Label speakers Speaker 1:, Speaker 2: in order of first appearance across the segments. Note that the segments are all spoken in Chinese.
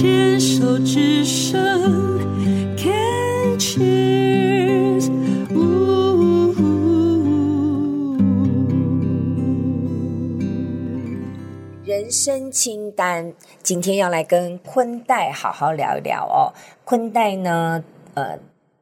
Speaker 1: 牵手之声，Can cheers，
Speaker 2: 人生清单，今天要来跟坤带好好聊一聊哦。坤带呢，呃。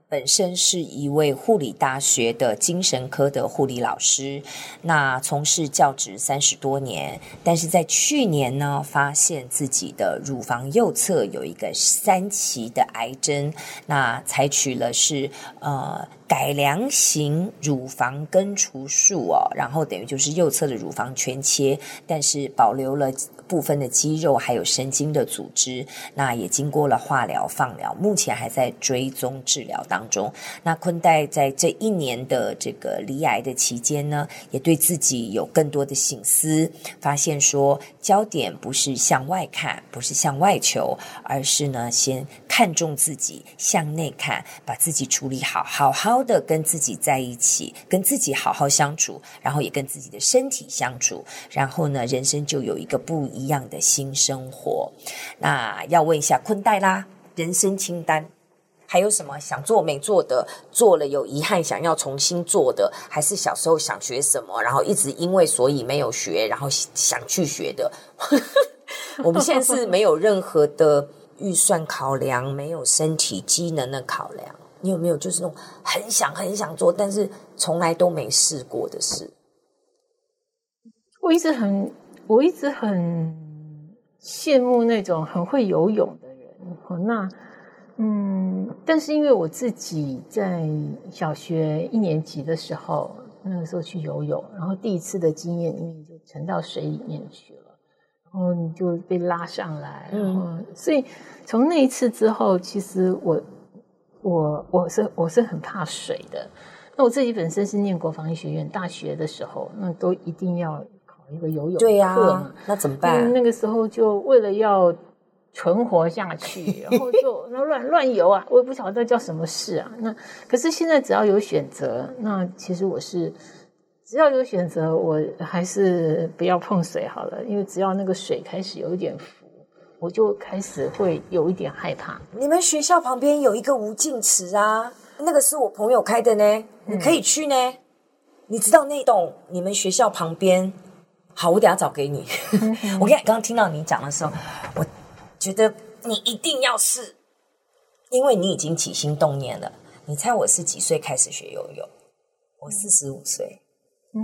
Speaker 2: 本身是一位护理大学的精神科的护理老师，那从事教职三十多年，但是在去年呢，发现自己的乳房右侧有一个三期的癌症，那采取了是呃。改良型乳房根除术哦，然后等于就是右侧的乳房全切，但是保留了部分的肌肉还有神经的组织。那也经过了化疗、放疗，目前还在追踪治疗当中。那坤代在这一年的这个离癌的期间呢，也对自己有更多的省思，发现说焦点不是向外看，不是向外求，而是呢先看重自己，向内看，把自己处理好，好好。好的跟自己在一起，跟自己好好相处，然后也跟自己的身体相处，然后呢，人生就有一个不一样的新生活。那要问一下坤黛啦，人生清单还有什么想做没做的，做了有遗憾想要重新做的，还是小时候想学什么，然后一直因为所以没有学，然后想去学的？我们现在是没有任何的预算考量，没有身体机能的考量。你有没有就是那种很想很想做，但是从来都没试过的事？
Speaker 3: 我一直很，我一直很羡慕那种很会游泳的人。那，嗯，但是因为我自己在小学一年级的时候，那个时候去游泳，然后第一次的经验，因为就沉到水里面去了，然后你就被拉上来，然后，嗯，所以从那一次之后，其实我。我我是我是很怕水的，那我自己本身是念国防医学院，大学的时候那都一定要考一个游泳课，对呀、啊，
Speaker 2: 那怎么办？
Speaker 3: 那个时候就为了要存活下去，然后就 那乱乱游啊，我也不晓得叫什么事啊。那可是现在只要有选择，那其实我是只要有选择，我还是不要碰水好了，因为只要那个水开始有一点。我就开始会有一点害怕。
Speaker 2: 你们学校旁边有一个无尽池啊，那个是我朋友开的呢，你可以去呢。嗯、你知道那栋你们学校旁边？好，我等下找给你。我刚刚听到你讲的时候，我觉得你一定要试，因为你已经起心动念了。你猜我是几岁开始学游泳？我四十五岁。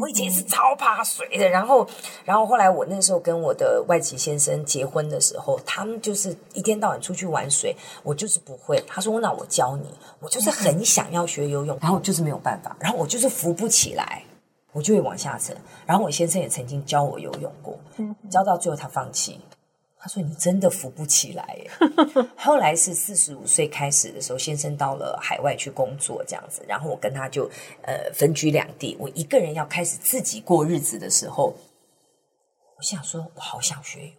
Speaker 2: 我以前是超怕水的，然后，然后后来我那时候跟我的外籍先生结婚的时候，他们就是一天到晚出去玩水，我就是不会。他说：“那我教你。”我就是很想要学游泳，然后就是没有办法，然后我就是浮不起来，我就会往下沉。然后我先生也曾经教我游泳过，教到最后他放弃。他说：“你真的扶不起来。”后来是四十五岁开始的时候，先生到了海外去工作，这样子，然后我跟他就呃分居两地。我一个人要开始自己过日子的时候，我想说，我好想学游泳，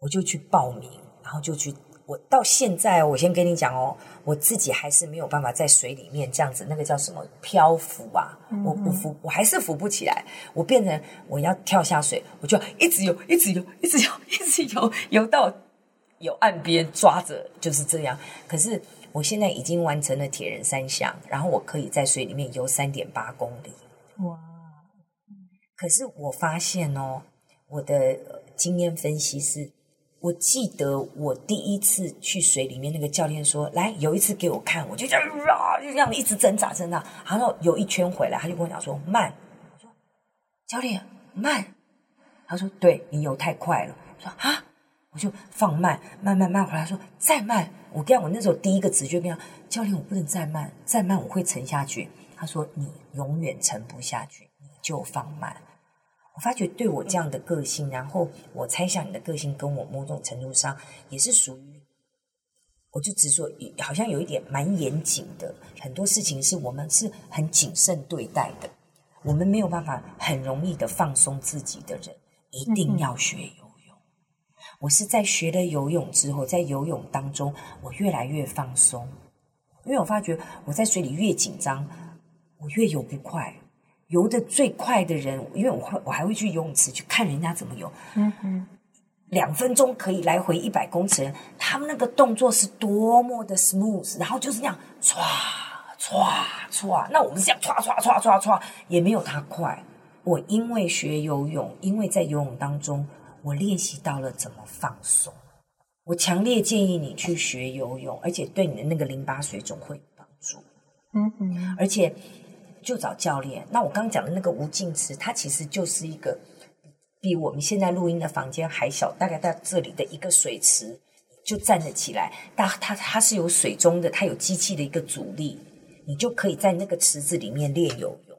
Speaker 2: 我就去报名，然后就去。我到现在，我先跟你讲哦，我自己还是没有办法在水里面这样子，那个叫什么漂浮啊？嗯、我不浮，我还是浮不起来。我变成我要跳下水，我就一直游，一直游，一直游，一直游，游到有岸边抓着，就是这样。可是我现在已经完成了铁人三项，然后我可以在水里面游三点八公里。哇！可是我发现哦，我的经验分析是。我记得我第一次去水里面，那个教练说：“来，游一次给我看。”我就这样啊，就这样一直挣扎挣扎，然后游一圈回来，他就跟我讲说：“慢。”我说：“教练，慢。”他说：“对，你游太快了。”我说：“啊！”我就放慢，慢慢慢回来，说：“再慢。”我跟我那时候第一个直觉跟他教练，我不能再慢，再慢我会沉下去。他说：“你永远沉不下去，你就放慢。”我发觉对我这样的个性，然后我猜想你的个性跟我某种程度上也是属于，我就直说，好像有一点蛮严谨的，很多事情是我们是很谨慎对待的，我们没有办法很容易的放松自己的人，一定要学游泳。我是在学了游泳之后，在游泳当中，我越来越放松，因为我发觉我在水里越紧张，我越游不快。游的最快的人，因为我会，我还会去游泳池去看人家怎么游。嗯嗯，两分钟可以来回一百公尺，他们那个动作是多么的 smooth，然后就是那样唰唰唰，那我们是这样唰唰唰唰唰，也没有他快。我因为学游泳，因为在游泳当中，我练习到了怎么放松。我强烈建议你去学游泳，而且对你的那个淋巴水肿会有帮助。嗯嗯，而且就找教练。那我刚讲的那个无尽池，它其实就是一个比我们现在录音的房间还小，大概在这里的一个水池，就站得起来。但它它是有水中的，它有机器的一个阻力，你就可以在那个池子里面练游泳。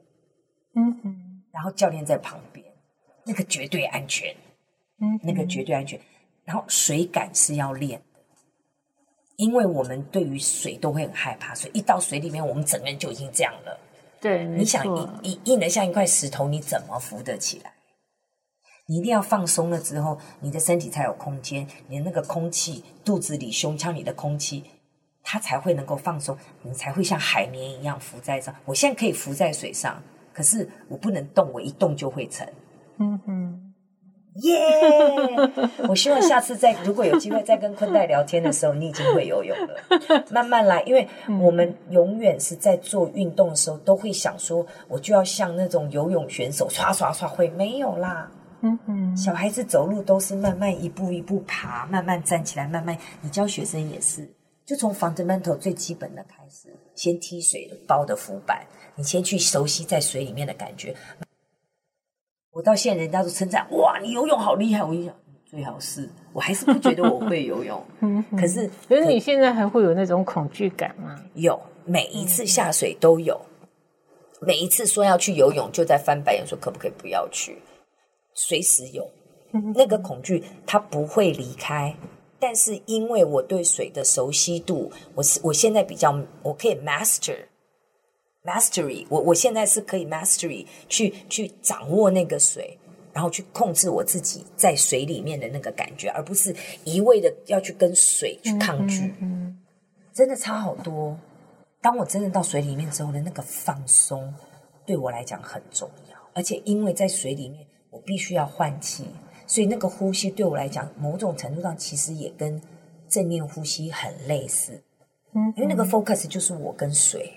Speaker 2: 嗯嗯，然后教练在旁边，那个绝对安全。嗯，那个绝对安全。然后水感是要练的，因为我们对于水都会很害怕，所以一到水里面，我们整个人就已经这样了。
Speaker 3: 对，
Speaker 2: 你想硬硬的像一块石头，你怎么浮得起来？你一定要放松了之后，你的身体才有空间，你的那个空气，肚子里、胸腔里的空气，它才会能够放松，你才会像海绵一样浮在上。我现在可以浮在水上，可是我不能动，我一动就会沉。嗯哼。耶!我希望下次再如果有机会再跟坤代聊天的时候，你已经会游泳了。慢慢来，因为我们永远是在做运动的时候，都会想说，我就要像那种游泳选手，刷刷刷会没有啦。嗯嗯，小孩子走路都是慢慢一步一步爬，慢慢站起来，慢慢。你教学生也是，就从 fundamental 最基本的开始，先踢水包的浮板，你先去熟悉在水里面的感觉。我到现在，人家都称赞哇，你游泳好厉害！我一想，最好是，我还是不觉得我会游泳。可是，
Speaker 3: 可是你现在还会有那种恐惧感吗？
Speaker 2: 有，每一次下水都有，每一次说要去游泳，就在翻白眼说可不可以不要去，随时有那个恐惧，它不会离开。但是因为我对水的熟悉度，我是我现在比较，我可以 master。Mastery，我我现在是可以 mastery 去去掌握那个水，然后去控制我自己在水里面的那个感觉，而不是一味的要去跟水去抗拒。嗯，嗯，嗯，真的差好多。当我真的到水里面之后的那个放松，对我来讲很重要。而且因为在水里面，我必须要换气，所以那个呼吸对我来讲，某种程度上其实也跟正念呼吸很类似。嗯，嗯，因为那个 focus 就是我跟水。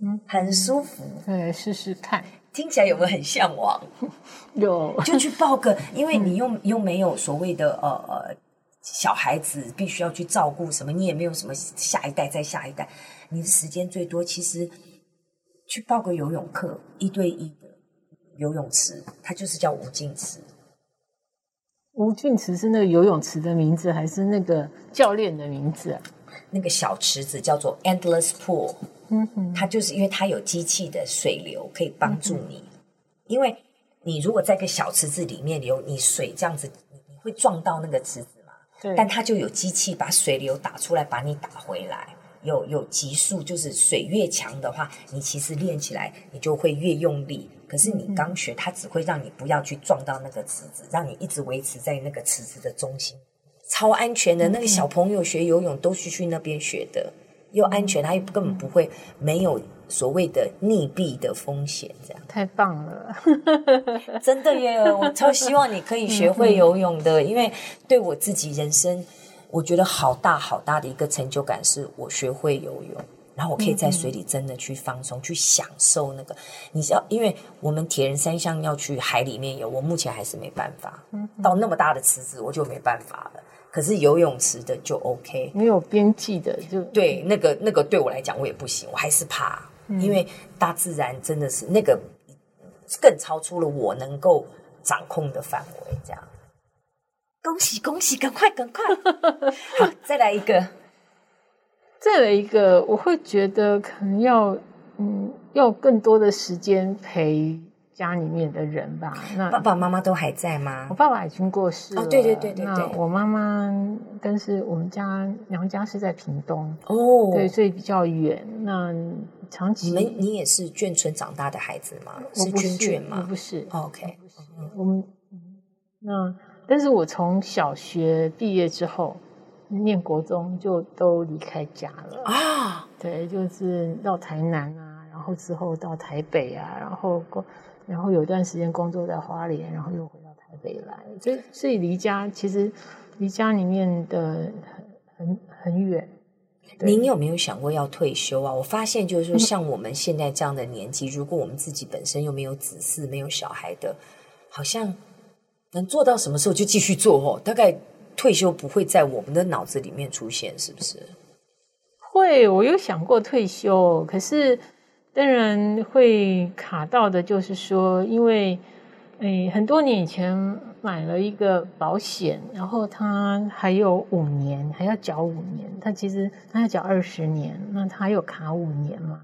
Speaker 2: 嗯，很舒服，
Speaker 3: 对，试试看，
Speaker 2: 听起来有没有很向往？
Speaker 3: 有，
Speaker 2: 就去报个，因为你又又没有所谓的呃呃小孩子必须要去照顾什么，你也没有什么下一代再下一代，你的时间最多，其实去报个游泳课，一对一的游泳池，它就是叫无尽池。
Speaker 3: 无尽池是那个游泳池的名字，还是那个教练的名字啊？
Speaker 2: 那个小池子叫做 Endless Pool。嗯哼，它就是因为它有机器的水流可以帮助你，嗯、因为你如果在一个小池子里面流，你水这样子你你会撞到那个池子嘛？对。但它就有机器把水流打出来，把你打回来。有有级数，就是水越强的话，你其实练起来你就会越用力。可是你刚学，它只会让你不要去撞到那个池子，让你一直维持在那个池子的中心，超安全的。那个小朋友学游泳都是去那边学的。又安全，他又根本不会没有所谓的溺毙的风险，这样
Speaker 3: 太棒了，
Speaker 2: 真的耶！我超希望你可以学会游泳的，因为对我自己人生，我觉得好大好大的一个成就感，是我学会游泳，然后我可以在水里真的去放松，去享受那个。你知道，因为我们铁人三项要去海里面游，我目前还是没办法，嗯到那么大的池子我就没办法了。可是游泳池的就 OK，
Speaker 3: 没有边际的就
Speaker 2: 对那个那个对我来讲我也不行，我还是怕，嗯、因为大自然真的是那个更超出了我能够掌控的范围。这样，恭喜恭喜，赶快赶快，好，再来一个，
Speaker 3: 再来一个，我会觉得可能要嗯要更多的时间陪。家里面的人吧，那
Speaker 2: 爸爸妈妈都还在吗？
Speaker 3: 我爸爸已经过世了。
Speaker 2: 哦，对对对对对。
Speaker 3: 那我妈妈，但是我们家娘家是在屏东哦，对，所以比较远。那长期
Speaker 2: 你们你也是眷村长大的孩子吗？是军眷吗？
Speaker 3: 不是。
Speaker 2: OK，
Speaker 3: 不是。我们那，但是我从小学毕业之后，念国中就都离开家了啊。对，就是到台南啊，然后之后到台北啊，然后过。然后有一段时间工作在花莲，然后又回到台台北来，所以所以离家其实离家里面的很很很远。
Speaker 2: 您有没有想过要退休啊？我发现就是说，像我们现在这样的年纪，如果我们自己本身又没有子嗣、没有小孩的，好像能做到什么时候就继续做哦。大概退休不会在我们的脑子里面出现，是不是？
Speaker 3: 会，我有想过退休，可是当然会卡到的，就是说，因为。诶，很多年以前买了一个保险，然后他还有五年，还要缴五年。他其实他要缴二十年，那他还有卡五年嘛？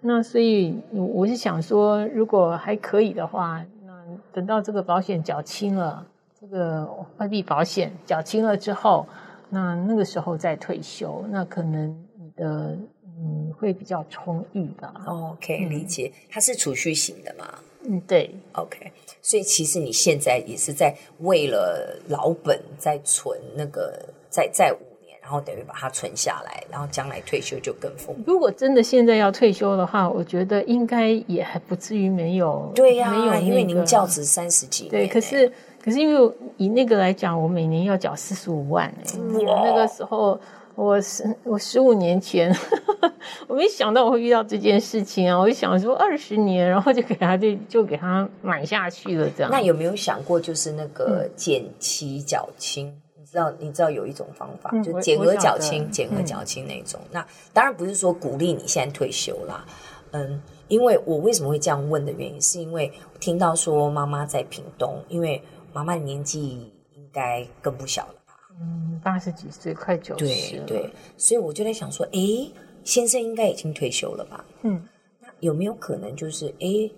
Speaker 3: 那所以我是想说，如果还可以的话，那等到这个保险缴清了，这个外币保险缴清了之后，那那个时候再退休，那可能你的嗯会比较充裕吧。
Speaker 2: OK，理解，它是储蓄型的嘛？
Speaker 3: 嗯，对
Speaker 2: ，OK。所以其实你现在也是在为了老本在存那个，在在五年，然后等于把它存下来，然后将来退休就更丰富。
Speaker 3: 如果真的现在要退休的话，我觉得应该也还不至于没有。
Speaker 2: 对呀、
Speaker 3: 啊，没有、那个、
Speaker 2: 因为您教职三十几年。
Speaker 3: 对，可是可是因为以那个来讲，我每年要缴四十五万哎，那个时候。我十我十五年前 我没想到我会遇到这件事情啊！我就想说二十年，然后就给他就就给他买下去了，这样。
Speaker 2: 那有没有想过，就是那个减期缴清？嗯、你知道，你知道有一种方法，嗯、就减额缴清，减额缴清那种。嗯、那当然不是说鼓励你现在退休啦，嗯，因为我为什么会这样问的原因，是因为听到说妈妈在屏东，因为妈妈的年纪应该更不小了吧。
Speaker 3: 嗯，八十几岁，快九十了。
Speaker 2: 对对，所以我就在想说，哎，先生应该已经退休了吧？
Speaker 3: 嗯，
Speaker 2: 那有没有可能就是，哎，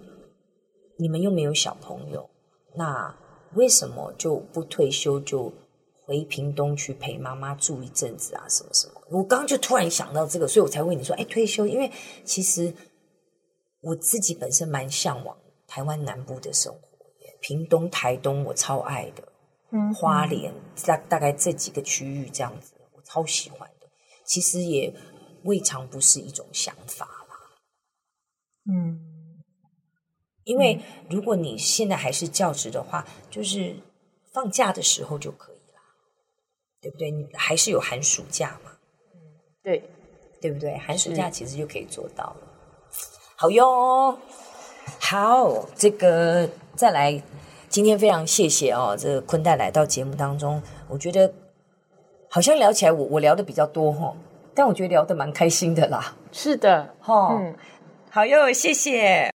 Speaker 2: 你们又没有小朋友，那为什么就不退休，就回屏东去陪妈妈住一阵子啊？什么什么？我刚刚就突然想到这个，所以我才问你说，哎，退休？因为其实我自己本身蛮向往台湾南部的生活，屏东、台东，我超爱的。嗯，花莲大大概这几个区域这样子，我超喜欢的。其实也未尝不是一种想法啦。
Speaker 3: 嗯，
Speaker 2: 因为如果你现在还是教职的话，就是放假的时候就可以了，对不对？你还是有寒暑假嘛。
Speaker 3: 嗯，对，
Speaker 2: 对不对？寒暑假其实就可以做到了。好哟，好，这个再来。今天非常谢谢哦，这个坤太来到节目当中，我觉得好像聊起来我我聊的比较多哈，但我觉得聊的蛮开心的啦。
Speaker 3: 是的，
Speaker 2: 哈，嗯，好哟，谢谢。